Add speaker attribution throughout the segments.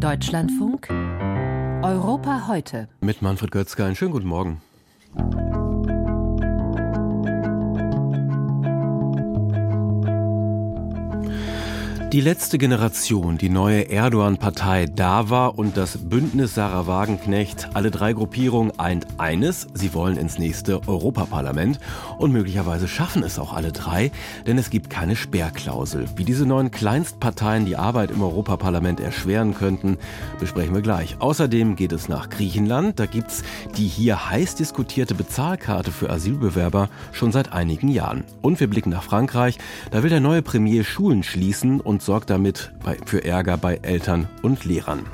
Speaker 1: Deutschlandfunk Europa heute.
Speaker 2: Mit Manfred Götzger. Einen schönen guten Morgen. Die letzte Generation, die neue Erdogan-Partei DAWA und das Bündnis Sarah Wagenknecht, alle drei Gruppierungen eint eines, sie wollen ins nächste Europaparlament und möglicherweise schaffen es auch alle drei, denn es gibt keine Sperrklausel. Wie diese neuen Kleinstparteien die Arbeit im Europaparlament erschweren könnten, besprechen wir gleich. Außerdem geht es nach Griechenland, da gibt's die hier heiß diskutierte Bezahlkarte für Asylbewerber schon seit einigen Jahren. Und wir blicken nach Frankreich, da will der neue Premier Schulen schließen und und sorgt damit für Ärger bei Eltern und Lehrern.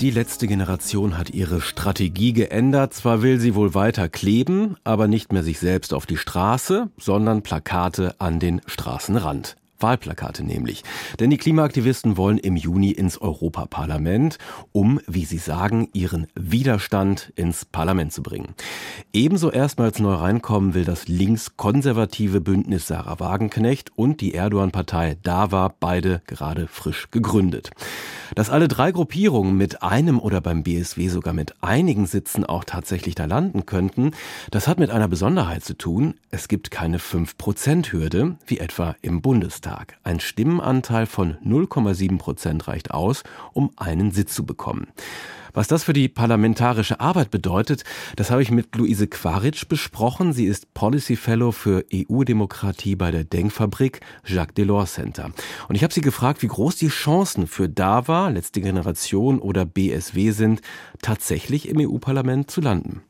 Speaker 2: Die letzte Generation hat ihre Strategie geändert. Zwar will sie wohl weiter kleben, aber nicht mehr sich selbst auf die Straße, sondern Plakate an den Straßenrand. Wahlplakate nämlich. Denn die Klimaaktivisten wollen im Juni ins Europaparlament, um, wie sie sagen, ihren Widerstand ins Parlament zu bringen. Ebenso erstmals neu reinkommen will das linkskonservative Bündnis Sarah Wagenknecht und die Erdogan-Partei DAWA, beide gerade frisch gegründet. Dass alle drei Gruppierungen mit einem oder beim BSW sogar mit einigen Sitzen auch tatsächlich da landen könnten, das hat mit einer Besonderheit zu tun. Es gibt keine 5%-Hürde, wie etwa im Bundestag. Bundestag. Ein Stimmenanteil von 0,7 Prozent reicht aus, um einen Sitz zu bekommen. Was das für die parlamentarische Arbeit bedeutet, das habe ich mit Luise Quaritsch besprochen. Sie ist Policy Fellow für EU-Demokratie bei der Denkfabrik Jacques Delors Center. Und ich habe sie gefragt, wie groß die Chancen für DAWA, letzte Generation oder BSW sind, tatsächlich im EU-Parlament zu landen.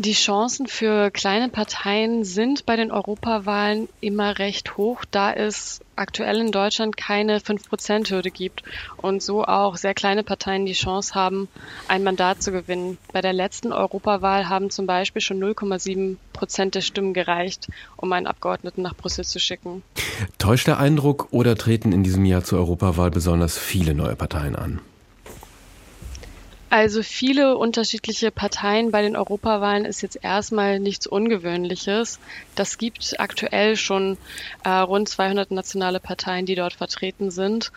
Speaker 3: Die Chancen für kleine Parteien sind bei den Europawahlen immer recht hoch, da es aktuell in Deutschland keine 5%-Hürde gibt und so auch sehr kleine Parteien die Chance haben, ein Mandat zu gewinnen. Bei der letzten Europawahl haben zum Beispiel schon 0,7 Prozent der Stimmen gereicht, um einen Abgeordneten nach Brüssel zu schicken.
Speaker 2: Täuscht der Eindruck oder treten in diesem Jahr zur Europawahl besonders viele neue Parteien an?
Speaker 3: Also viele unterschiedliche Parteien bei den Europawahlen ist jetzt erstmal nichts Ungewöhnliches. Das gibt aktuell schon äh, rund 200 nationale Parteien, die dort vertreten sind.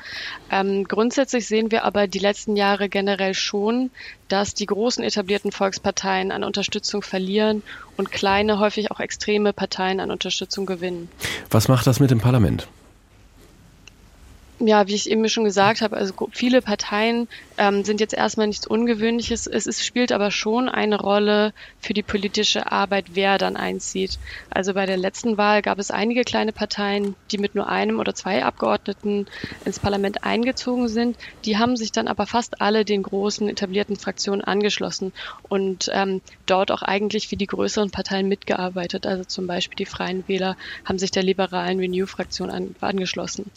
Speaker 3: Ähm, grundsätzlich sehen wir aber die letzten Jahre generell schon, dass die großen etablierten Volksparteien an Unterstützung verlieren und kleine, häufig auch extreme Parteien an Unterstützung gewinnen.
Speaker 2: Was macht das mit dem Parlament?
Speaker 3: Ja, wie ich eben schon gesagt habe, also viele Parteien ähm, sind jetzt erstmal nichts Ungewöhnliches. Es ist, spielt aber schon eine Rolle für die politische Arbeit, wer dann einzieht. Also bei der letzten Wahl gab es einige kleine Parteien, die mit nur einem oder zwei Abgeordneten ins Parlament eingezogen sind. Die haben sich dann aber fast alle den großen etablierten Fraktionen angeschlossen und ähm, dort auch eigentlich wie die größeren Parteien mitgearbeitet. Also zum Beispiel die Freien Wähler haben sich der liberalen Renew-Fraktion an, angeschlossen.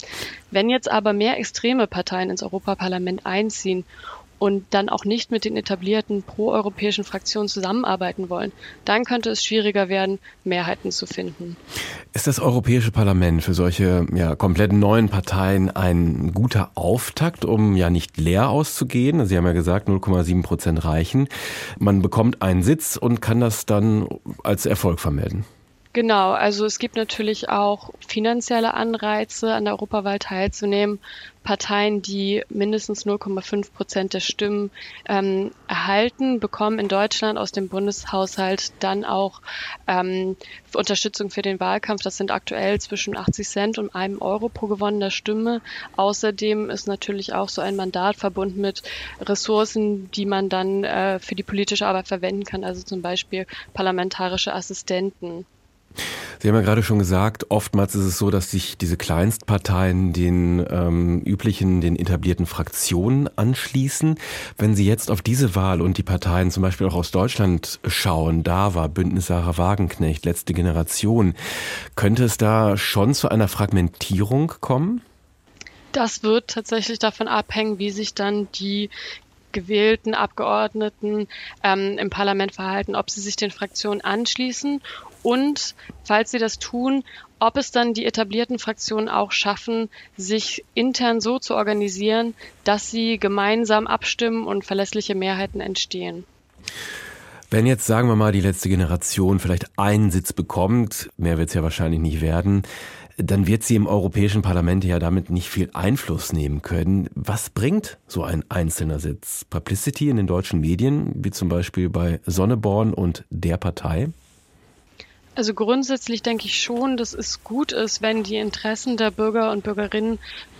Speaker 3: Wenn jetzt aber mehr extreme Parteien ins Europaparlament einziehen und dann auch nicht mit den etablierten proeuropäischen Fraktionen zusammenarbeiten wollen, dann könnte es schwieriger werden, Mehrheiten zu finden.
Speaker 2: Ist das Europäische Parlament für solche ja, komplett neuen Parteien ein guter Auftakt, um ja nicht leer auszugehen? Sie haben ja gesagt, 0,7 Prozent reichen. Man bekommt einen Sitz und kann das dann als Erfolg vermelden.
Speaker 3: Genau, also es gibt natürlich auch finanzielle Anreize, an der Europawahl teilzunehmen. Parteien, die mindestens 0,5 Prozent der Stimmen ähm, erhalten, bekommen in Deutschland aus dem Bundeshaushalt dann auch ähm, Unterstützung für den Wahlkampf. Das sind aktuell zwischen 80 Cent und einem Euro pro gewonnener Stimme. Außerdem ist natürlich auch so ein Mandat verbunden mit Ressourcen, die man dann äh, für die politische Arbeit verwenden kann, also zum Beispiel parlamentarische Assistenten.
Speaker 2: Sie haben ja gerade schon gesagt, oftmals ist es so, dass sich diese Kleinstparteien den ähm, üblichen, den etablierten Fraktionen anschließen. Wenn Sie jetzt auf diese Wahl und die Parteien zum Beispiel auch aus Deutschland schauen, da war Bündnis Sarah Wagenknecht, letzte Generation, könnte es da schon zu einer Fragmentierung kommen?
Speaker 3: Das wird tatsächlich davon abhängen, wie sich dann die gewählten Abgeordneten ähm, im Parlament verhalten, ob sie sich den Fraktionen anschließen und, falls sie das tun, ob es dann die etablierten Fraktionen auch schaffen, sich intern so zu organisieren, dass sie gemeinsam abstimmen und verlässliche Mehrheiten entstehen.
Speaker 2: Wenn jetzt, sagen wir mal, die letzte Generation vielleicht einen Sitz bekommt, mehr wird es ja wahrscheinlich nicht werden, dann wird sie im Europäischen Parlament ja damit nicht viel Einfluss nehmen können. Was bringt so ein einzelner Sitz? Publicity in den deutschen Medien, wie zum Beispiel bei Sonneborn und der Partei?
Speaker 3: Also grundsätzlich denke ich schon, dass es gut ist, wenn die Interessen der Bürger und Bürgerinnen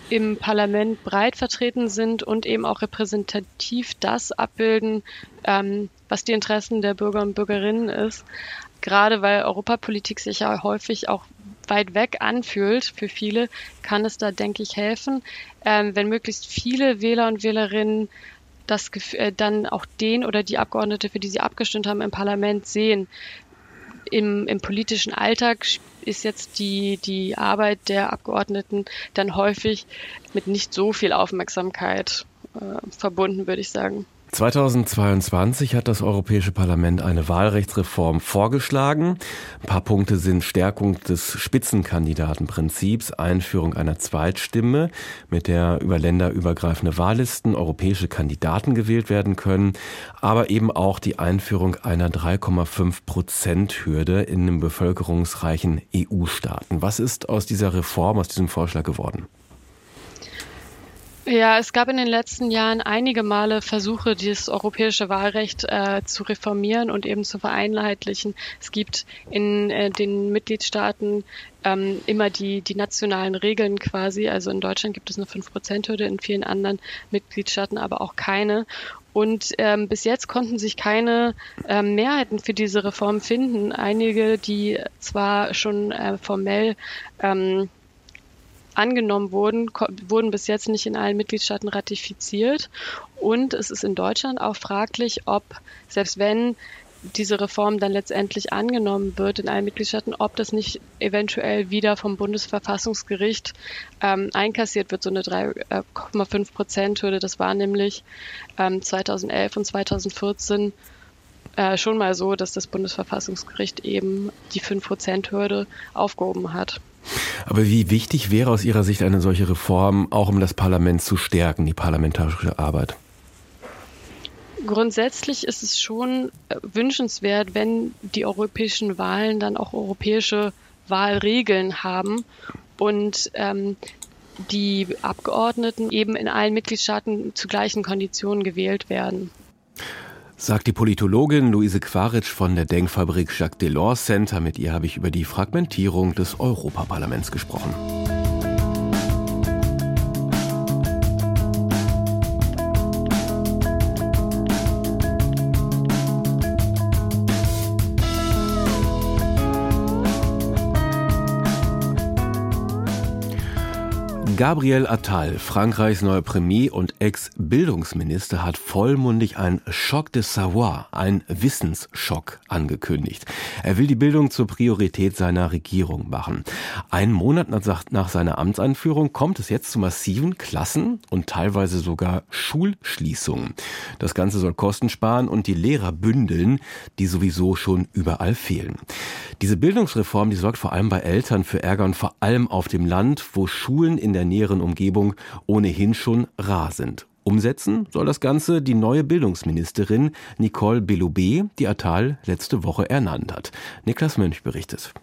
Speaker 3: im Parlament breit vertreten sind und eben auch repräsentativ das abbilden, ähm, was die Interessen der Bürger und Bürgerinnen ist. Gerade weil Europapolitik sich ja häufig auch weit weg anfühlt für viele, kann es da, denke ich, helfen, ähm, wenn möglichst viele Wähler und Wählerinnen das äh, dann auch den oder die Abgeordnete, für die sie abgestimmt haben, im Parlament sehen. Im, im politischen Alltag ist jetzt die, die Arbeit der Abgeordneten dann häufig mit nicht so viel Aufmerksamkeit äh, verbunden, würde ich sagen.
Speaker 2: 2022 hat das Europäische Parlament eine Wahlrechtsreform vorgeschlagen. Ein paar Punkte sind Stärkung des Spitzenkandidatenprinzips, Einführung einer Zweitstimme, mit der über länderübergreifende Wahllisten europäische Kandidaten gewählt werden können, aber eben auch die Einführung einer 3,5 Prozent Hürde in den bevölkerungsreichen EU-Staaten. Was ist aus dieser Reform, aus diesem Vorschlag geworden?
Speaker 3: Ja, es gab in den letzten Jahren einige Male Versuche, dieses europäische Wahlrecht äh, zu reformieren und eben zu vereinheitlichen. Es gibt in äh, den Mitgliedstaaten ähm, immer die, die nationalen Regeln quasi. Also in Deutschland gibt es eine 5%-Hürde, in vielen anderen Mitgliedstaaten aber auch keine. Und ähm, bis jetzt konnten sich keine ähm, Mehrheiten für diese Reform finden. Einige, die zwar schon äh, formell ähm, angenommen wurden, wurden bis jetzt nicht in allen Mitgliedstaaten ratifiziert. Und es ist in Deutschland auch fraglich, ob, selbst wenn diese Reform dann letztendlich angenommen wird in allen Mitgliedstaaten, ob das nicht eventuell wieder vom Bundesverfassungsgericht ähm, einkassiert wird, so eine 3,5 Prozent Hürde. Das war nämlich ähm, 2011 und 2014 äh, schon mal so, dass das Bundesverfassungsgericht eben die 5 Prozent Hürde aufgehoben hat.
Speaker 2: Aber wie wichtig wäre aus Ihrer Sicht eine solche Reform, auch um das Parlament zu stärken, die parlamentarische Arbeit?
Speaker 3: Grundsätzlich ist es schon äh, wünschenswert, wenn die europäischen Wahlen dann auch europäische Wahlregeln haben und ähm, die Abgeordneten eben in allen Mitgliedstaaten zu gleichen Konditionen gewählt werden
Speaker 2: sagt die Politologin Luise Quaritsch von der Denkfabrik Jacques Delors Center. Mit ihr habe ich über die Fragmentierung des Europaparlaments gesprochen. Gabriel Attal, Frankreichs neuer Premier und Ex-Bildungsminister, hat vollmundig ein Schock de Savoir, ein Wissensschock angekündigt. Er will die Bildung zur Priorität seiner Regierung machen. Ein Monat nach seiner Amtseinführung kommt es jetzt zu massiven Klassen- und teilweise sogar Schulschließungen. Das Ganze soll Kosten sparen und die Lehrer bündeln, die sowieso schon überall fehlen. Diese Bildungsreform, die sorgt vor allem bei Eltern für Ärger und vor allem auf dem Land, wo Schulen in der näheren Umgebung ohnehin schon rar sind. Umsetzen soll das Ganze die neue Bildungsministerin Nicole Belloubet, die Attal letzte Woche ernannt hat. Niklas Mönch berichtet.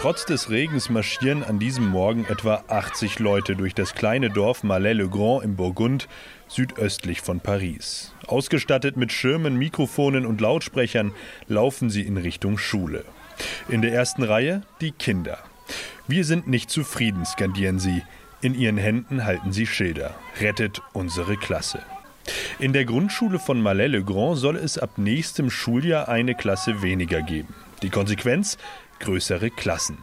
Speaker 4: Trotz des Regens marschieren an diesem Morgen etwa 80 Leute durch das kleine Dorf Malais-le-Grand im Burgund, südöstlich von Paris. Ausgestattet mit Schirmen, Mikrofonen und Lautsprechern laufen sie in Richtung Schule. In der ersten Reihe die Kinder. Wir sind nicht zufrieden, skandieren sie. In ihren Händen halten sie Schilder. Rettet unsere Klasse. In der Grundschule von Malais-le-Grand soll es ab nächstem Schuljahr eine Klasse weniger geben. Die Konsequenz? Größere Klassen.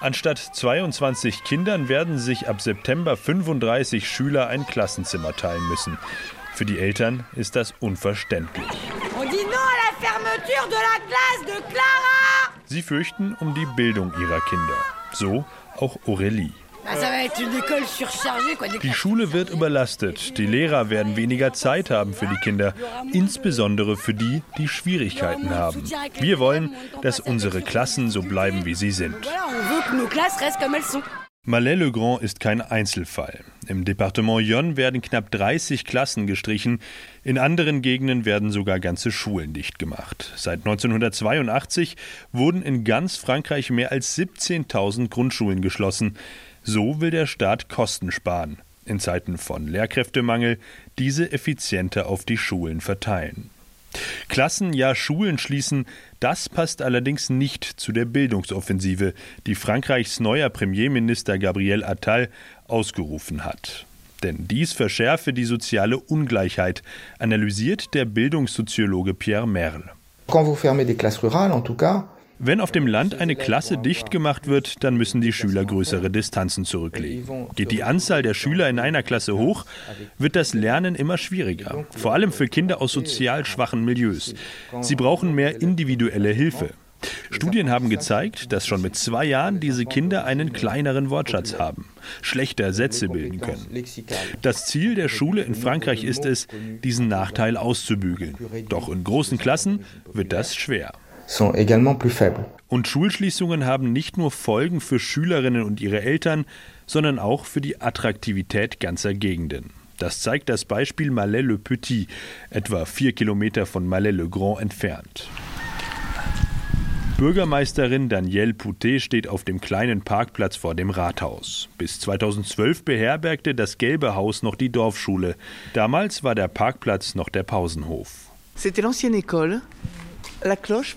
Speaker 4: Anstatt 22 Kindern werden sich ab September 35 Schüler ein Klassenzimmer teilen müssen. Für die Eltern ist das unverständlich. On dit non à la fermeture de la classe de Clara! Sie fürchten um die Bildung ihrer Kinder. So auch Aurélie. Die Schule wird überlastet. Die Lehrer werden weniger Zeit haben für die Kinder, insbesondere für die, die Schwierigkeiten haben. Wir wollen, dass unsere Klassen so bleiben, wie sie sind. Malais-le-Grand ist kein Einzelfall. Im Departement Yonne werden knapp 30 Klassen gestrichen, in anderen Gegenden werden sogar ganze Schulen dicht gemacht. Seit 1982 wurden in ganz Frankreich mehr als 17.000 Grundschulen geschlossen. So will der Staat Kosten sparen. In Zeiten von Lehrkräftemangel diese effizienter auf die Schulen verteilen. Klassen, ja Schulen schließen, das passt allerdings nicht zu der Bildungsoffensive, die Frankreichs neuer Premierminister Gabriel Attal ausgerufen hat. Denn dies verschärfe die soziale Ungleichheit, analysiert der Bildungssoziologe Pierre Merle. Wenn auf dem Land eine Klasse dicht gemacht wird, dann müssen die Schüler größere Distanzen zurücklegen. Geht die Anzahl der Schüler in einer Klasse hoch, wird das Lernen immer schwieriger, vor allem für Kinder aus sozial schwachen Milieus. Sie brauchen mehr individuelle Hilfe. Studien haben gezeigt, dass schon mit zwei Jahren diese Kinder einen kleineren Wortschatz haben, schlechter Sätze bilden können. Das Ziel der Schule in Frankreich ist es, diesen Nachteil auszubügeln. Doch in großen Klassen wird das schwer. Und Schulschließungen haben nicht nur Folgen für Schülerinnen und ihre Eltern, sondern auch für die Attraktivität ganzer Gegenden. Das zeigt das Beispiel Malais-le-Petit, etwa vier Kilometer von Malais-le-Grand entfernt. Bürgermeisterin Danielle Poutet steht auf dem kleinen Parkplatz vor dem Rathaus. Bis 2012 beherbergte das Gelbe Haus noch die Dorfschule. Damals war der Parkplatz noch der Pausenhof.
Speaker 5: C'était l'ancienne école. La cloche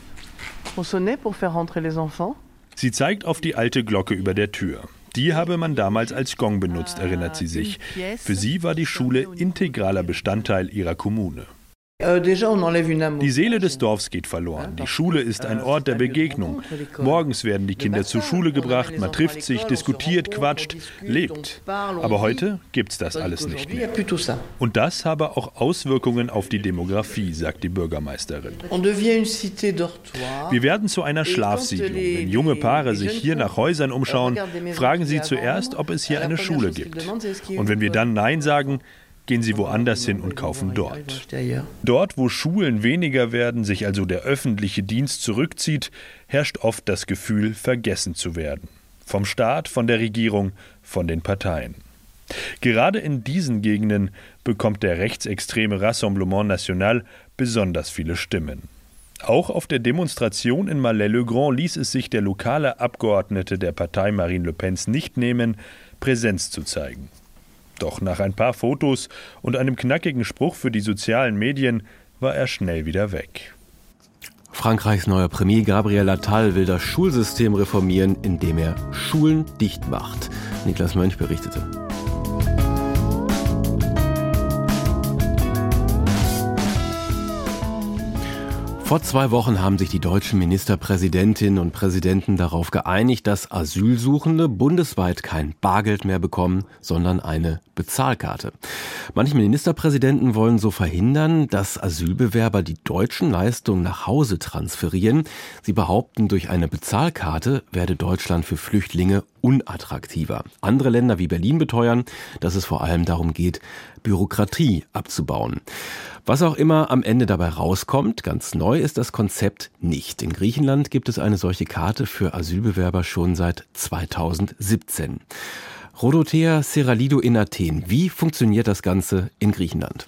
Speaker 4: Sie zeigt auf die alte Glocke über der Tür. Die habe man damals als Gong benutzt, erinnert sie sich. Für sie war die Schule integraler Bestandteil ihrer Kommune.
Speaker 5: Euh,
Speaker 4: die Seele des Dorfs geht verloren. Die Schule ist ein Ort der Begegnung. Morgens werden die Kinder zur Schule gebracht, man trifft sich, diskutiert, quatscht, lebt. Aber heute gibt's das alles nicht mehr. Und das habe auch Auswirkungen auf die Demografie, sagt die Bürgermeisterin. Wir werden zu einer Schlafsiedlung. Wenn junge Paare sich hier nach Häusern umschauen, fragen sie zuerst, ob es hier eine Schule gibt. Und wenn wir dann Nein sagen, gehen sie woanders hin und kaufen dort. Dort, wo Schulen weniger werden, sich also der öffentliche Dienst zurückzieht, herrscht oft das Gefühl, vergessen zu werden. Vom Staat, von der Regierung, von den Parteien. Gerade in diesen Gegenden bekommt der rechtsextreme Rassemblement National besonders viele Stimmen. Auch auf der Demonstration in Malais-le-Grand ließ es sich der lokale Abgeordnete der Partei Marine Le Pens nicht nehmen, Präsenz zu zeigen. Doch nach ein paar Fotos und einem knackigen Spruch für die sozialen Medien war er schnell wieder weg.
Speaker 2: Frankreichs neuer Premier Gabriel Attal will das Schulsystem reformieren, indem er Schulen dicht macht. Niklas Mönch berichtete. Vor zwei Wochen haben sich die deutschen Ministerpräsidentinnen und Präsidenten darauf geeinigt, dass Asylsuchende bundesweit kein Bargeld mehr bekommen, sondern eine Bezahlkarte. Manche Ministerpräsidenten wollen so verhindern, dass Asylbewerber die deutschen Leistungen nach Hause transferieren. Sie behaupten, durch eine Bezahlkarte werde Deutschland für Flüchtlinge unattraktiver. Andere Länder wie Berlin beteuern, dass es vor allem darum geht, Bürokratie abzubauen. Was auch immer am Ende dabei rauskommt, ganz neu ist das Konzept nicht. In Griechenland gibt es eine solche Karte für Asylbewerber schon seit 2017. Rodothea Seralido in Athen. Wie funktioniert das Ganze in Griechenland?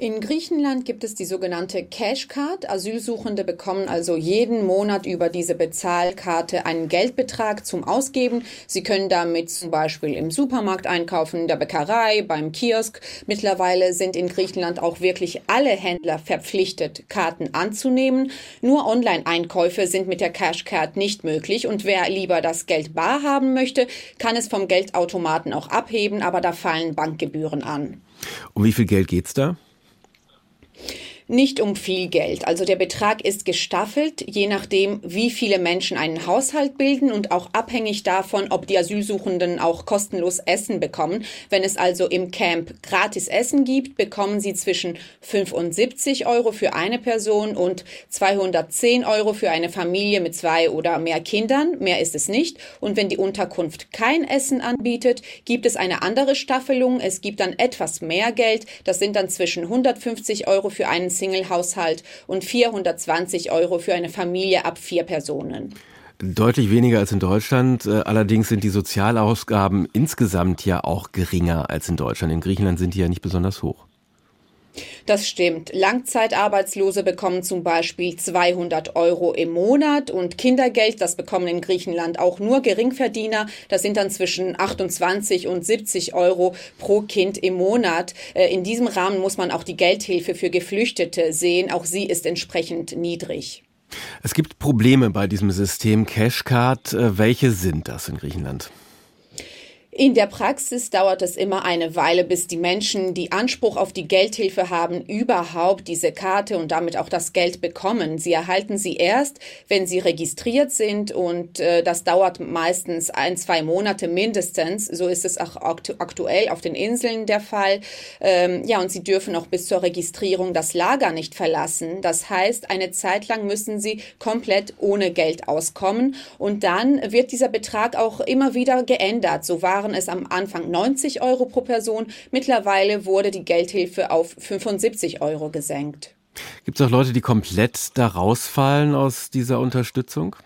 Speaker 6: In Griechenland gibt es die sogenannte Cashcard. Asylsuchende bekommen also jeden Monat über diese Bezahlkarte einen Geldbetrag zum Ausgeben. Sie können damit zum Beispiel im Supermarkt einkaufen, in der Bäckerei, beim Kiosk. Mittlerweile sind in Griechenland auch wirklich alle Händler verpflichtet, Karten anzunehmen. Nur Online-Einkäufe sind mit der Cashcard nicht möglich. Und wer lieber das Geld bar haben möchte, kann es vom Geldautomaten auch abheben, aber da fallen Bankgebühren an.
Speaker 2: Um wie viel Geld geht's da?
Speaker 6: Nicht um viel Geld. Also der Betrag ist gestaffelt, je nachdem, wie viele Menschen einen Haushalt bilden und auch abhängig davon, ob die Asylsuchenden auch kostenlos Essen bekommen. Wenn es also im Camp gratis Essen gibt, bekommen sie zwischen 75 Euro für eine Person und 210 Euro für eine Familie mit zwei oder mehr Kindern. Mehr ist es nicht. Und wenn die Unterkunft kein Essen anbietet, gibt es eine andere Staffelung. Es gibt dann etwas mehr Geld. Das sind dann zwischen 150 Euro für einen Single-Haushalt und 420 Euro für eine Familie ab vier Personen.
Speaker 2: Deutlich weniger als in Deutschland. Äh, allerdings sind die Sozialausgaben insgesamt ja auch geringer als in Deutschland. In Griechenland sind die ja nicht besonders hoch.
Speaker 6: Das stimmt. Langzeitarbeitslose bekommen zum Beispiel 200 Euro im Monat und Kindergeld, das bekommen in Griechenland auch nur Geringverdiener. Das sind dann zwischen 28 und 70 Euro pro Kind im Monat. Äh, in diesem Rahmen muss man auch die Geldhilfe für Geflüchtete sehen. Auch sie ist entsprechend niedrig.
Speaker 2: Es gibt Probleme bei diesem System Cashcard. Äh, welche sind das in Griechenland?
Speaker 6: In der Praxis dauert es immer eine Weile, bis die Menschen, die Anspruch auf die Geldhilfe haben, überhaupt diese Karte und damit auch das Geld bekommen. Sie erhalten sie erst, wenn sie registriert sind und äh, das dauert meistens ein, zwei Monate mindestens. So ist es auch aktu aktuell auf den Inseln der Fall. Ähm, ja, und sie dürfen auch bis zur Registrierung das Lager nicht verlassen. Das heißt, eine Zeit lang müssen sie komplett ohne Geld auskommen und dann wird dieser Betrag auch immer wieder geändert. So waren waren es am Anfang 90 Euro pro Person. Mittlerweile wurde die Geldhilfe auf 75 Euro gesenkt.
Speaker 2: Gibt es auch Leute, die komplett da rausfallen aus dieser Unterstützung?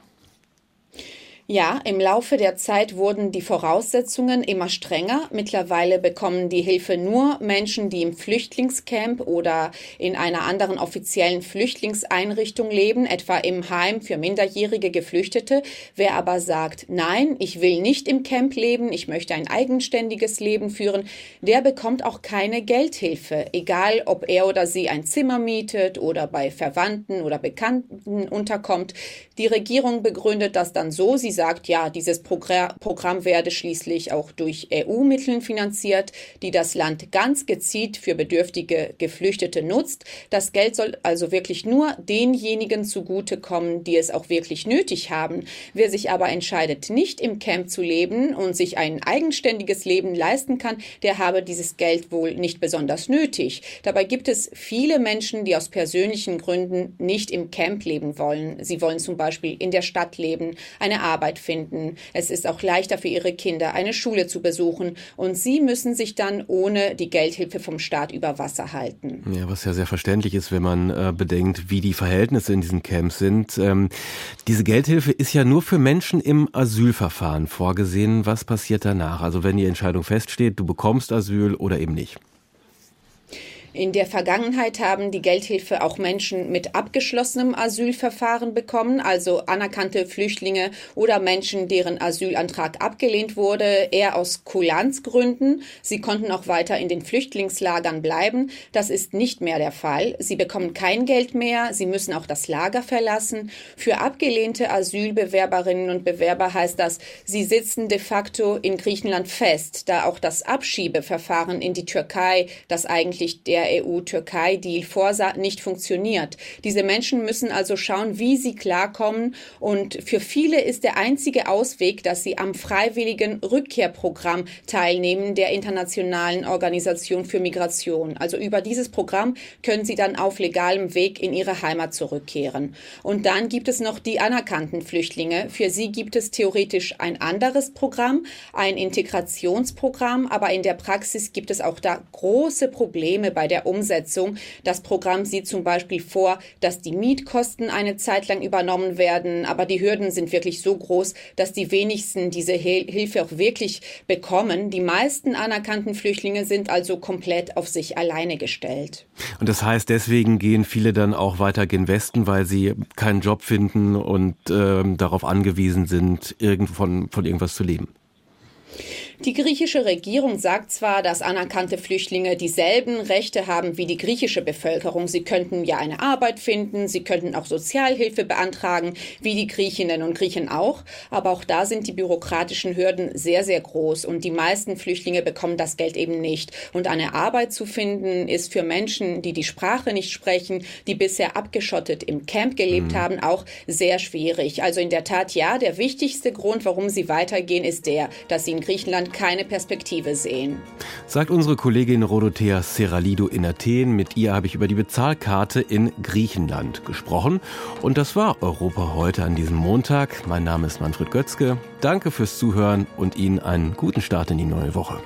Speaker 6: Ja, im Laufe der Zeit wurden die Voraussetzungen immer strenger. Mittlerweile bekommen die Hilfe nur Menschen, die im Flüchtlingscamp oder in einer anderen offiziellen Flüchtlingseinrichtung leben, etwa im Heim für minderjährige Geflüchtete. Wer aber sagt, nein, ich will nicht im Camp leben, ich möchte ein eigenständiges Leben führen, der bekommt auch keine Geldhilfe, egal ob er oder sie ein Zimmer mietet oder bei Verwandten oder Bekannten unterkommt. Die Regierung begründet das dann so, sie sagt, ja, dieses Programm werde schließlich auch durch EU-Mitteln finanziert, die das Land ganz gezielt für bedürftige Geflüchtete nutzt. Das Geld soll also wirklich nur denjenigen zugutekommen, die es auch wirklich nötig haben. Wer sich aber entscheidet, nicht im Camp zu leben und sich ein eigenständiges Leben leisten kann, der habe dieses Geld wohl nicht besonders nötig. Dabei gibt es viele Menschen, die aus persönlichen Gründen nicht im Camp leben wollen. Sie wollen zum Beispiel in der Stadt leben, eine Arbeit Arbeit finden. Es ist auch leichter für ihre Kinder, eine Schule zu besuchen. Und sie müssen sich dann ohne die Geldhilfe vom Staat über Wasser halten.
Speaker 2: Ja, was ja sehr verständlich ist, wenn man äh, bedenkt, wie die Verhältnisse in diesen Camps sind. Ähm, diese Geldhilfe ist ja nur für Menschen im Asylverfahren vorgesehen. Was passiert danach? Also wenn die Entscheidung feststeht, du bekommst Asyl oder eben nicht.
Speaker 6: In der Vergangenheit haben die Geldhilfe auch Menschen mit abgeschlossenem Asylverfahren bekommen, also anerkannte Flüchtlinge oder Menschen, deren Asylantrag abgelehnt wurde, eher aus Kulanzgründen. Sie konnten auch weiter in den Flüchtlingslagern bleiben. Das ist nicht mehr der Fall. Sie bekommen kein Geld mehr. Sie müssen auch das Lager verlassen. Für abgelehnte Asylbewerberinnen und Bewerber heißt das, sie sitzen de facto in Griechenland fest, da auch das Abschiebeverfahren in die Türkei, das eigentlich der der EU-Türkei-Deal vorsah, nicht funktioniert. Diese Menschen müssen also schauen, wie sie klarkommen. Und für viele ist der einzige Ausweg, dass sie am freiwilligen Rückkehrprogramm teilnehmen der Internationalen Organisation für Migration. Also über dieses Programm können sie dann auf legalem Weg in ihre Heimat zurückkehren. Und dann gibt es noch die anerkannten Flüchtlinge. Für sie gibt es theoretisch ein anderes Programm, ein Integrationsprogramm, aber in der Praxis gibt es auch da große Probleme bei der Umsetzung. Das Programm sieht zum Beispiel vor, dass die Mietkosten eine Zeit lang übernommen werden, aber die Hürden sind wirklich so groß, dass die wenigsten diese Hilfe auch wirklich bekommen. Die meisten anerkannten Flüchtlinge sind also komplett auf sich alleine gestellt.
Speaker 2: Und das heißt, deswegen gehen viele dann auch weiter gen Westen, weil sie keinen Job finden und äh, darauf angewiesen sind, irgend von, von irgendwas zu leben.
Speaker 6: Die griechische Regierung sagt zwar, dass anerkannte Flüchtlinge dieselben Rechte haben wie die griechische Bevölkerung. Sie könnten ja eine Arbeit finden, sie könnten auch Sozialhilfe beantragen, wie die Griechinnen und Griechen auch. Aber auch da sind die bürokratischen Hürden sehr, sehr groß und die meisten Flüchtlinge bekommen das Geld eben nicht. Und eine Arbeit zu finden ist für Menschen, die die Sprache nicht sprechen, die bisher abgeschottet im Camp gelebt mhm. haben, auch sehr schwierig. Also in der Tat ja, der wichtigste Grund, warum sie weitergehen, ist der, dass sie in Griechenland keine Perspektive sehen.
Speaker 2: Sagt unsere Kollegin Rodothea Serralido in Athen. Mit ihr habe ich über die Bezahlkarte in Griechenland gesprochen. Und das war Europa heute an diesem Montag. Mein Name ist Manfred Götzke. Danke fürs Zuhören und Ihnen einen guten Start in die neue Woche.